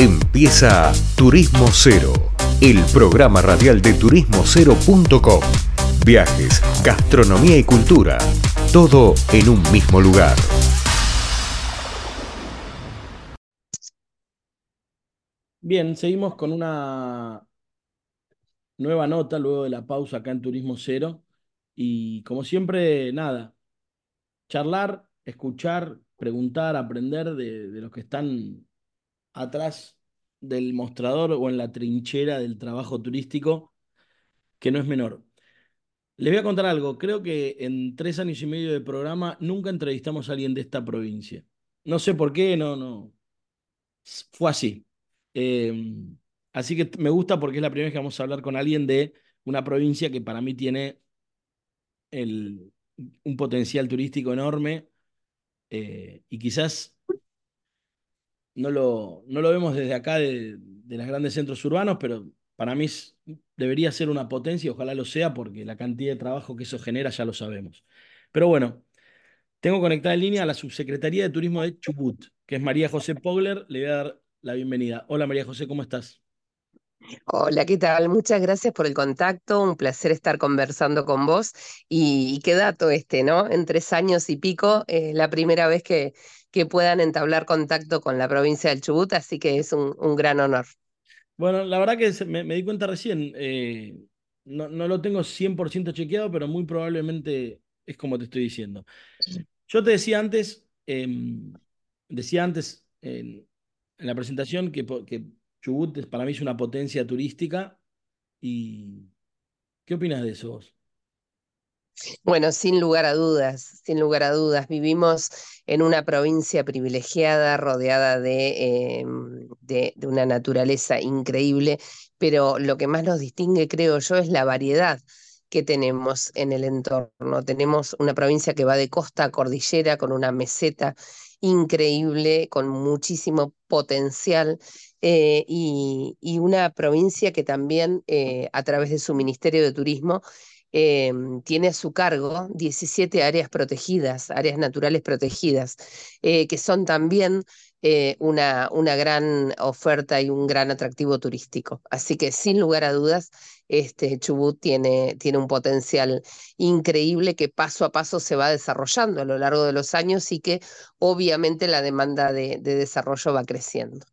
Empieza Turismo Cero, el programa radial de turismocero.com. Viajes, gastronomía y cultura, todo en un mismo lugar. Bien, seguimos con una nueva nota luego de la pausa acá en Turismo Cero. Y como siempre, nada, charlar, escuchar, preguntar, aprender de, los que están atrás del mostrador o en la trinchera del trabajo turístico, que no es menor. Les voy a contar algo. Creo que en tres años y medio de programa nunca entrevistamos a alguien de esta provincia. No sé por qué, no, no. Fue así. Em, así que me gusta porque es la primera vez que vamos a hablar con alguien de una provincia que para mí tiene el, un potencial turístico enorme eh, y quizás no lo, no lo vemos desde acá de, de los grandes centros urbanos, pero para mí debería ser una potencia, ojalá lo sea, porque la cantidad de trabajo que eso genera ya lo sabemos. Pero bueno, tengo conectada en línea a la subsecretaría de Turismo de Chubut, que es María José Pogler. Le voy a dar la bienvenida. Hola María José, ¿cómo estás? Hola, ¿qué tal? Muchas gracias por el contacto, un placer estar conversando con vos. Y, qué dato este, ¿no? En tres años y pico, eh, la primera vez que, que puedan entablar contacto con la provincia del Chubut, así que es un, un gran honor. Bueno, la verdad que me, me di cuenta recién, eh, no, no, lo tengo 100% chequeado, pero muy probablemente es como te estoy diciendo. Yo te decía antes, eh, decía antes en la presentación que, que Chubut para mí es una potencia turística. ¿Y qué opinas de eso vos? Bueno, sin lugar a dudas, sin lugar a dudas, vivimos en una provincia privilegiada, rodeada de, eh, de, de, una naturaleza increíble, pero lo que más nos distingue, creo yo, es la variedad que tenemos en el entorno. Tenemos una provincia que va de costa a cordillera con una meseta increíble, con muchísimo potencial eh, y, una provincia que también eh, a través de su Ministerio de Turismo eh, tiene a su cargo 17 áreas protegidas, áreas naturales protegidas, que son también una, una, gran oferta y un gran atractivo turístico. Así que sin lugar a dudas, este, Chubut tiene, tiene un potencial increíble que paso a paso se va desarrollando a lo largo de los años y que obviamente la demanda de, de desarrollo va creciendo.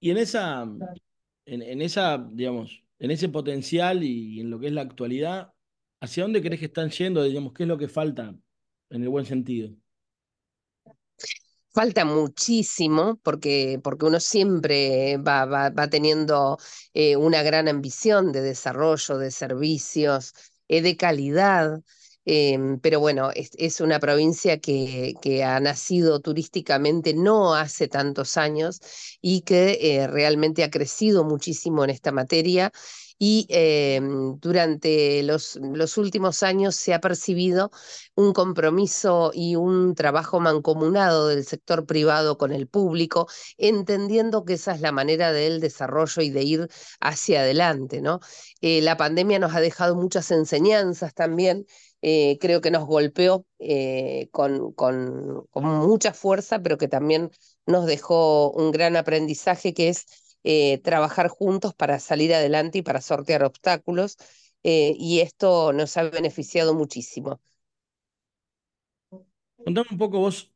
Y en esa, en, en esa, digamos, en ese potencial y en lo que es la actualidad, ¿hacia dónde crees que están yendo? Digamos, ¿qué es lo que falta en el buen sentido? Falta muchísimo porque, porque uno siempre va, va, va teniendo eh, una gran ambición de desarrollo, de servicios, eh, de calidad. Eh, pero bueno, es, una provincia que, ha nacido turísticamente no hace tantos años y que eh, realmente ha crecido muchísimo en esta materia y eh, durante los, los, últimos años se ha percibido un compromiso y un trabajo mancomunado del sector privado con el público, entendiendo que esa es la manera del desarrollo y de ir hacia adelante. ¿no? Eh, la pandemia nos ha dejado muchas enseñanzas también eh, creo que nos golpeó eh, con, con, con, mucha fuerza, pero que también nos dejó un gran aprendizaje que es eh, trabajar juntos para salir adelante y para sortear obstáculos, y esto nos ha beneficiado muchísimo. Contame un poco vos,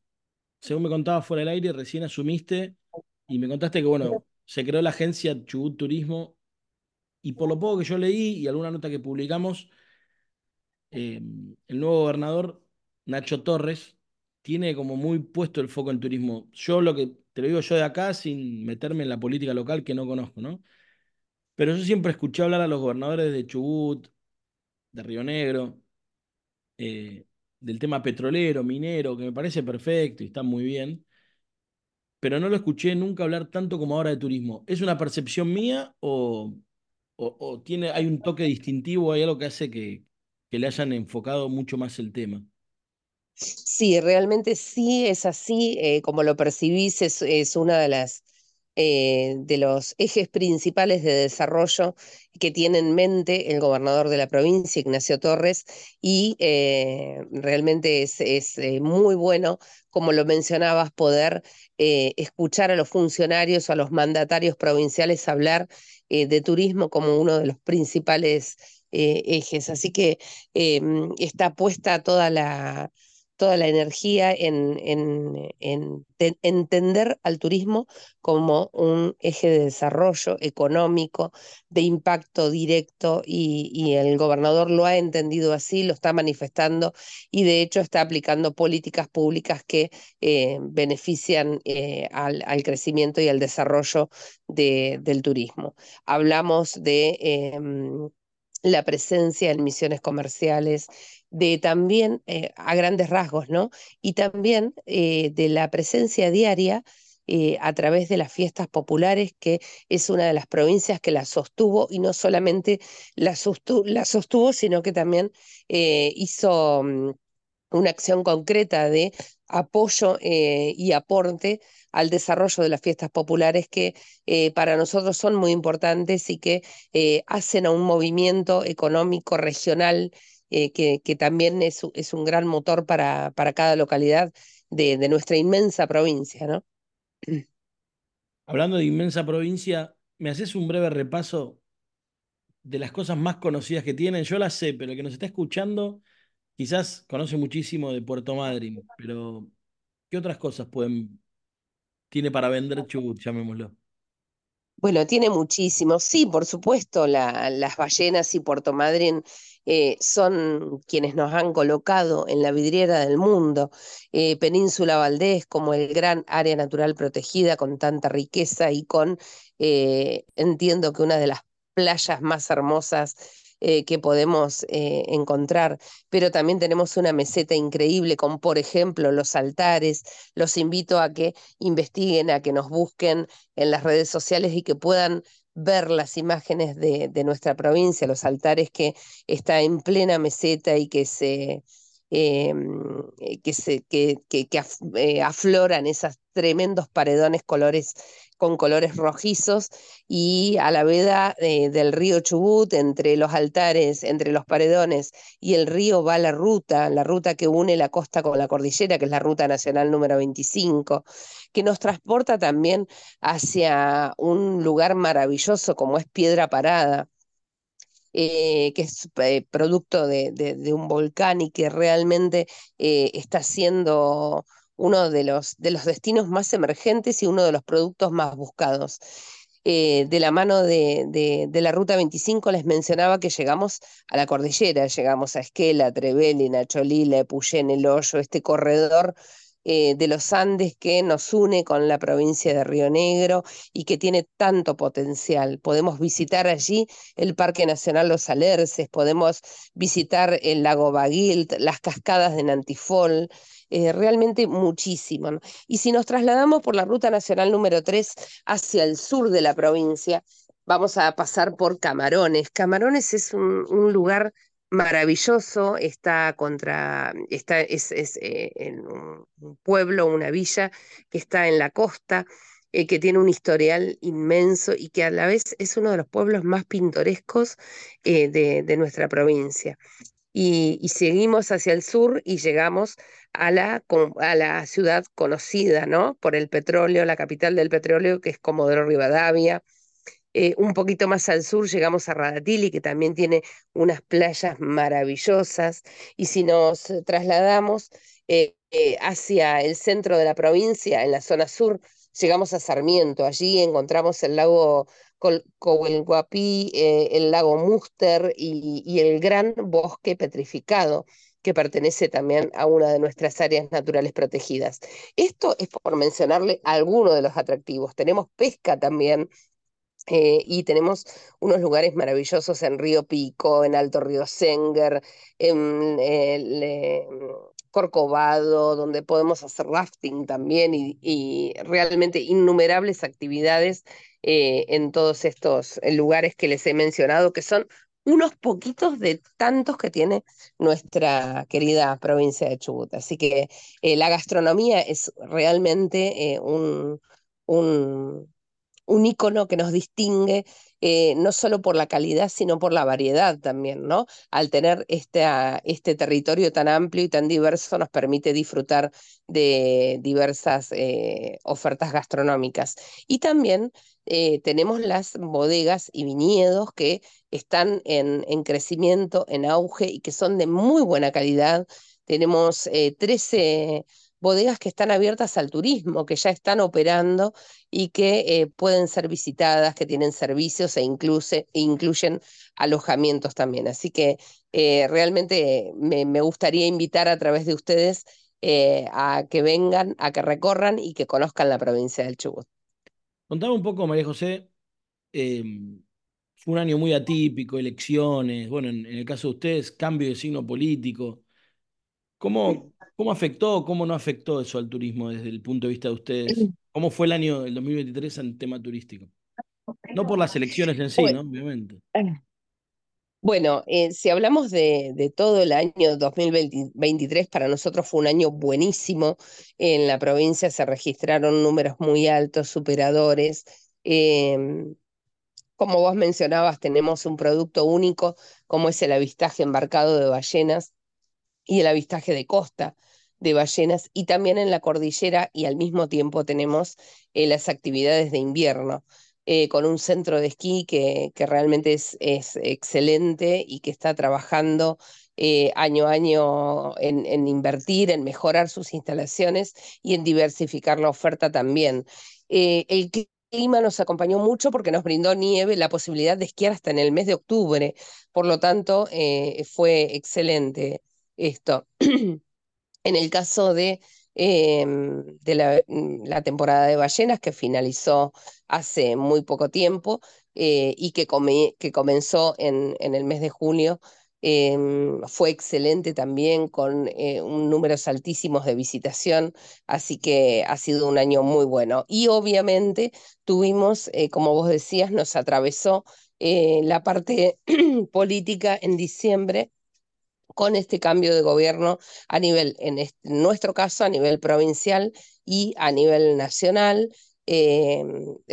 según me contabas fuera del aire, recién asumiste y me contaste que, bueno, se creó la agencia Chubut Turismo y por lo poco que yo leí y alguna nota que publicamos, eh, el nuevo gobernador, Nacho Torres, tiene como muy puesto el foco en turismo. Yo lo que te lo digo yo de acá sin meterme en la política local que no conozco, ¿no? Pero yo siempre escuché hablar a los gobernadores de Chubut, de Río Negro, eh, del tema petrolero, minero, que me parece perfecto y está muy bien, pero no lo escuché nunca hablar tanto como ahora de turismo. ¿Es una percepción mía o tiene, hay un toque distintivo, hay algo que hace que, que le hayan enfocado mucho más el tema. Sí, realmente sí es así, eh, como lo percibís, es, es, una de las eh, de los ejes principales de desarrollo que tiene en mente el gobernador de la provincia, Ignacio Torres, y eh, realmente es, es muy bueno, como lo mencionabas, poder escuchar a los funcionarios o a los mandatarios provinciales hablar de turismo como uno de los principales ejes. Así que em, está puesta toda la toda la energía en, entender al turismo como un eje de desarrollo económico, de impacto directo, y, el gobernador lo ha entendido así, lo está manifestando y de hecho está aplicando políticas públicas que eh, benefician eh, al, crecimiento y al desarrollo del turismo. Hablamos de em, la presencia en misiones comerciales, de también, eh, a grandes rasgos, ¿no? Y también eh, de la presencia diaria eh, a través de las fiestas populares, que es una de las provincias que la sostuvo y no solamente la, sostuvo, sino que también hizo mm, una acción concreta de apoyo y aporte al desarrollo de las fiestas populares que para nosotros son muy importantes y que hacen a un movimiento económico regional eh, que, también es, es, un gran motor para, para cada localidad de, de, nuestra inmensa provincia, ¿no? Hablando de inmensa provincia, ¿me haces un breve repaso de las cosas más conocidas que tienen? Yo las sé, pero el que nos está escuchando quizás conoce muchísimo de Puerto Madryn, pero ¿qué otras cosas pueden, tiene para vender Chubut, llamémoslo? Bueno, tiene muchísimo. Sí, por supuesto, las ballenas y Puerto Madryn eh, son quienes nos han colocado en la vidriera del mundo. Eh, Península Valdés como el gran área natural protegida con tanta riqueza y con, eh, entiendo que una de las playas más hermosas que podemos encontrar, pero también tenemos una meseta increíble con, por ejemplo, los altares. Los invito a que investiguen, a que nos busquen en las redes sociales y que puedan ver las imágenes de, nuestra provincia, los altares que está en plena meseta y que se, em, eh, que, se, que, que, eh, afloran esos tremendos paredones colores con colores rojizos y a la veda eh, del río Chubut, entre los altares, entre los paredones y el río va la ruta, la ruta que une la costa con la cordillera, que es la ruta nacional número 25, que nos transporta también hacia un lugar maravilloso como es Piedra Parada. Eh, que es eh, producto de, un volcán y que realmente está siendo uno de los, de los destinos más emergentes y uno de los productos más buscados. Eh, de la mano de, de, la Ruta 25 les mencionaba que llegamos a la cordillera, llegamos a Esquela, Trevelin, Cholila, Epuyén, El Hoyo, este corredor eh, de los Andes que nos une con la provincia de Río Negro y que tiene tanto potencial. Podemos visitar allí el Parque Nacional Los Alerces, podemos visitar el lago Baguilt, las cascadas de Nantifol, eh, realmente muchísimo. Y si nos trasladamos por la Ruta Nacional número 3 hacia el sur de la provincia, vamos a pasar por Camarones. Camarones es un, lugar maravilloso, está contra, está, es, eh, en un pueblo, una villa que está en la costa, eh, que tiene un historial inmenso y que a la vez es uno de los pueblos más pintorescos de, de, nuestra provincia y, seguimos hacia el sur y llegamos a la, a la ciudad conocida, ¿no? Por el petróleo, la capital del petróleo, que es Comodoro Rivadavia. Eh, un poquito más al sur llegamos a Radatili, que también tiene unas playas maravillosas. Y si nos trasladamos eh, eh, hacia el centro de la provincia, en la zona sur, llegamos a Sarmiento. Allí encontramos el lago Eh, el lago Muster y, el gran bosque petrificado que pertenece también a una de nuestras áreas naturales protegidas. Esto es por mencionarle algunos de los atractivos. Tenemos pesca también eh, y tenemos unos lugares maravillosos en Río Pico, en Alto Río Senger, en, eh, Corcovado, donde podemos hacer rafting también y, realmente innumerables actividades eh, en todos estos eh, lugares que les he mencionado, que son unos poquitos de tantos que tiene nuestra querida provincia de Chubut. Así que eh, la gastronomía es realmente un, un, un icono que nos distingue eh, no solo por la calidad, sino por la variedad también, ¿no? Al tener este, este territorio tan amplio y tan diverso, nos permite disfrutar de diversas eh, ofertas gastronómicas. Y también eh, tenemos las bodegas y viñedos que están en, en, crecimiento, en auge y que son de muy buena calidad. Tenemos 13 bodegas que están abiertas al turismo, que ya están operando y que eh, pueden ser visitadas, que tienen servicios e, incluye, incluyen alojamientos también. Así que eh, realmente me, gustaría invitar a través de ustedes eh, a que vengan, a que recorran y que conozcan la provincia del Chubut. Contame un poco, María José. Em, un año muy atípico, elecciones, bueno, en, en el caso de ustedes, cambio de signo político. ¿Cómo, ¿Cómo afectó, cómo no afectó eso al turismo desde el punto de vista de ustedes? ¿Cómo fue el año del 2023 en tema turístico? No por las elecciones en sí, ¿no? Obviamente. Bueno, eh, si hablamos de, todo el año 2023, para nosotros fue un año buenísimo. En la provincia se registraron números muy altos, superadores. Em, como vos mencionabas, tenemos un producto único, como es el avistaje embarcado de ballenas y el avistaje de costa de ballenas y también en la cordillera y al mismo tiempo tenemos eh, las actividades de invierno. Eh, con un centro de esquí que, que realmente es, es, excelente y que está trabajando eh, año a año en, en, invertir, en mejorar sus instalaciones y en diversificar la oferta también. el clima nos acompañó mucho porque nos brindó nieve, la posibilidad de esquiar hasta en el mes de octubre, por lo tanto fue excelente esto. en el caso de, em, de mm, la, temporada de ballenas que finalizó hace muy poco tiempo eh, y que, que comenzó en, en, el mes de junio, em, fue excelente también con eh, un números altísimos de visitación, así que ha sido un año muy bueno. Y obviamente tuvimos, eh, como vos decías, nos atravesó la parte política en diciembre con este cambio de gobierno a nivel, en, nuestro caso, a nivel provincial y a nivel nacional. Eh,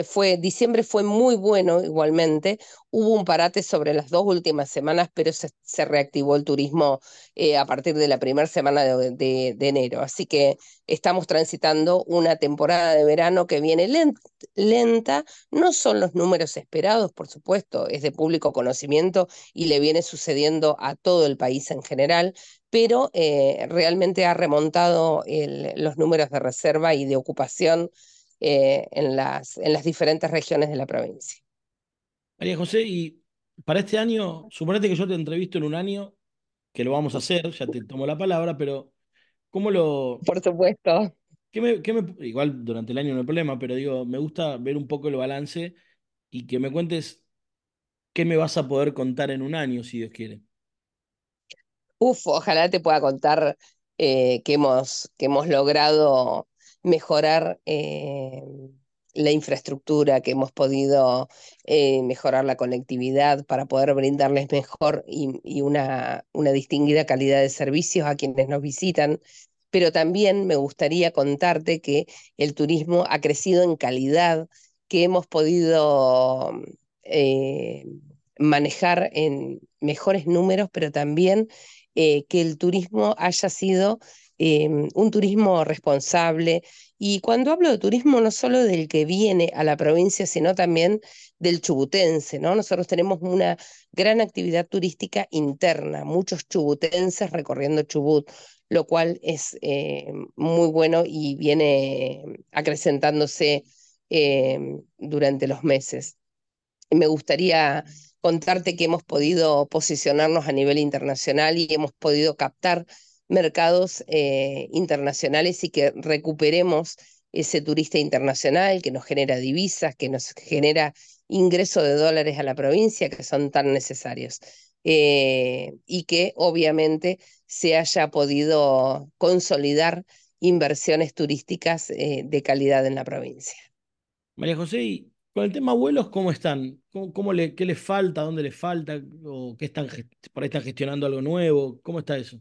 fue, diciembre fue muy bueno igualmente. Hubo un parate sobre las dos últimas semanas, pero se, reactivó el turismo eh, a partir de la primera semana de, enero. Así que estamos transitando una temporada de verano que viene lenta. No son los números esperados, por supuesto, es de público conocimiento y le viene sucediendo a todo el país en general, pero eh, realmente ha remontado los números de reserva y de ocupación eh, en, las, en las diferentes regiones de la provincia. María José, y para este año, suponete que yo te entrevisto en un año, que lo vamos a hacer, ya te tomo la palabra, pero ¿cómo lo... Por supuesto. ¿qué me, qué me, igual durante el año no hay problema, pero digo, me gusta ver un poco el balance y que me cuentes qué me vas a poder contar en un año, si Dios quiere. Uf, ojalá te pueda contar eh, que, hemos, que hemos logrado mejorar eh, la infraestructura, que hemos podido eh, mejorar la conectividad para poder brindarles mejor y, una, una distinguida calidad de servicios a quienes nos visitan. Pero también me gustaría contarte que el turismo ha crecido en calidad, que hemos podido eh, manejar en mejores números, pero también que el turismo haya sido Em, un turismo responsable. Y cuando hablo de turismo, no solo del que viene a la provincia, sino también del chubutense, ¿no? Nosotros tenemos una gran actividad turística interna, muchos chubutenses recorriendo Chubut, lo cual es eh, muy bueno y viene acrecentándose em, durante los meses. Me gustaría contarte que hemos podido posicionarnos a nivel internacional y hemos podido captar mercados eh, internacionales y que recuperemos ese turista internacional que nos genera divisas, que nos genera ingreso de dólares a la provincia que son tan necesarios. Eh, y que obviamente se haya podido consolidar inversiones turísticas eh, de calidad en la provincia. María José, ¿y con el tema vuelos cómo están? ¿Cómo, le, ¿Qué les falta? ¿Dónde les falta? ¿O qué están, por ahí están gestionando algo nuevo? ¿Cómo está eso?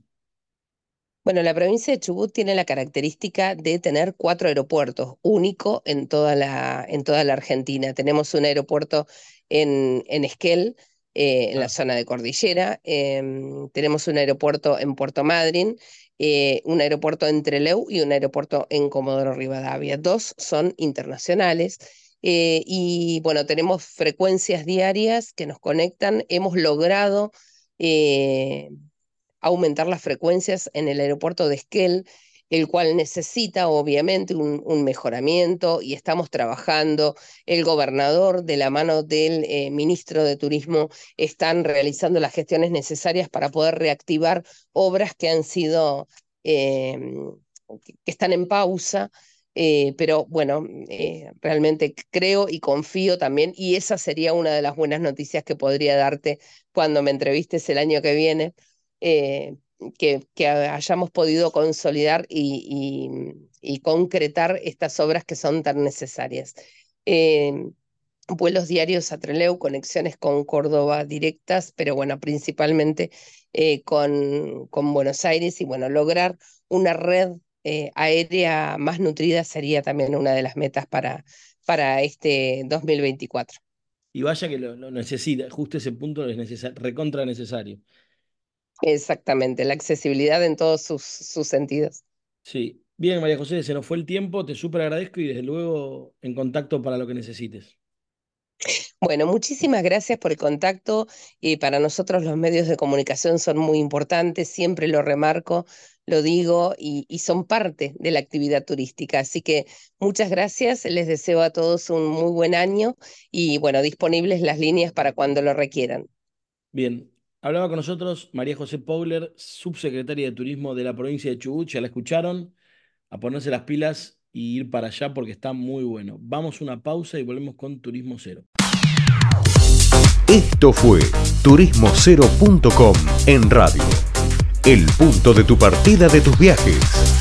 Bueno, la provincia de Chubut tiene la característica de tener cuatro aeropuertos, único en toda la, en toda la Argentina. Tenemos un aeropuerto en, en Esquel, eh, en la ah. zona de Cordillera. Em, tenemos un aeropuerto en Puerto Madryn, eh, un aeropuerto en Trelew y un aeropuerto en Comodoro Rivadavia. Dos son internacionales. Eh, y bueno, tenemos frecuencias diarias que nos conectan. Hemos logrado aumentar las frecuencias en el aeropuerto de Esquel, el cual necesita obviamente un, mejoramiento y estamos trabajando. El gobernador, de la mano del eh, ministro de Turismo, están realizando las gestiones necesarias para poder reactivar obras que han sido, em, que están en pausa. Eh, pero bueno, eh, realmente creo y confío también, y esa sería una de las buenas noticias que podría darte cuando me entrevistes el año que viene, eh, que, hayamos podido consolidar y, concretar estas obras que son tan necesarias. Eh, vuelos diarios a Treleu, conexiones con Córdoba directas, pero bueno, principalmente eh, con, Buenos Aires y bueno, lograr una red aérea más nutrida sería también una de las metas para, para este 2024. Y vaya que lo, necesita, justo ese punto es recontra necesario. Exactamente, la accesibilidad en todos sus, sus sentidos. Sí, bien, María José, se nos fue el tiempo, te súper agradezco y desde luego en contacto para lo que necesites. Bueno, muchísimas gracias por el contacto y para nosotros los medios de comunicación son muy importantes, siempre lo remarco, lo digo y, y, son parte de la actividad turística. Así que muchas gracias, les deseo a todos un muy buen año y bueno, disponibles las líneas para cuando lo requieran. Bien, Hablaba con nosotros María José Powler, subsecretaria de Turismo de la provincia de Chubut. Ya la escucharon. A ponerse las pilas y ir para allá porque está muy bueno. Vamos a una pausa y volvemos con Turismo Cero. Esto fue turismocero.com en radio. El punto de tu partida de tus viajes.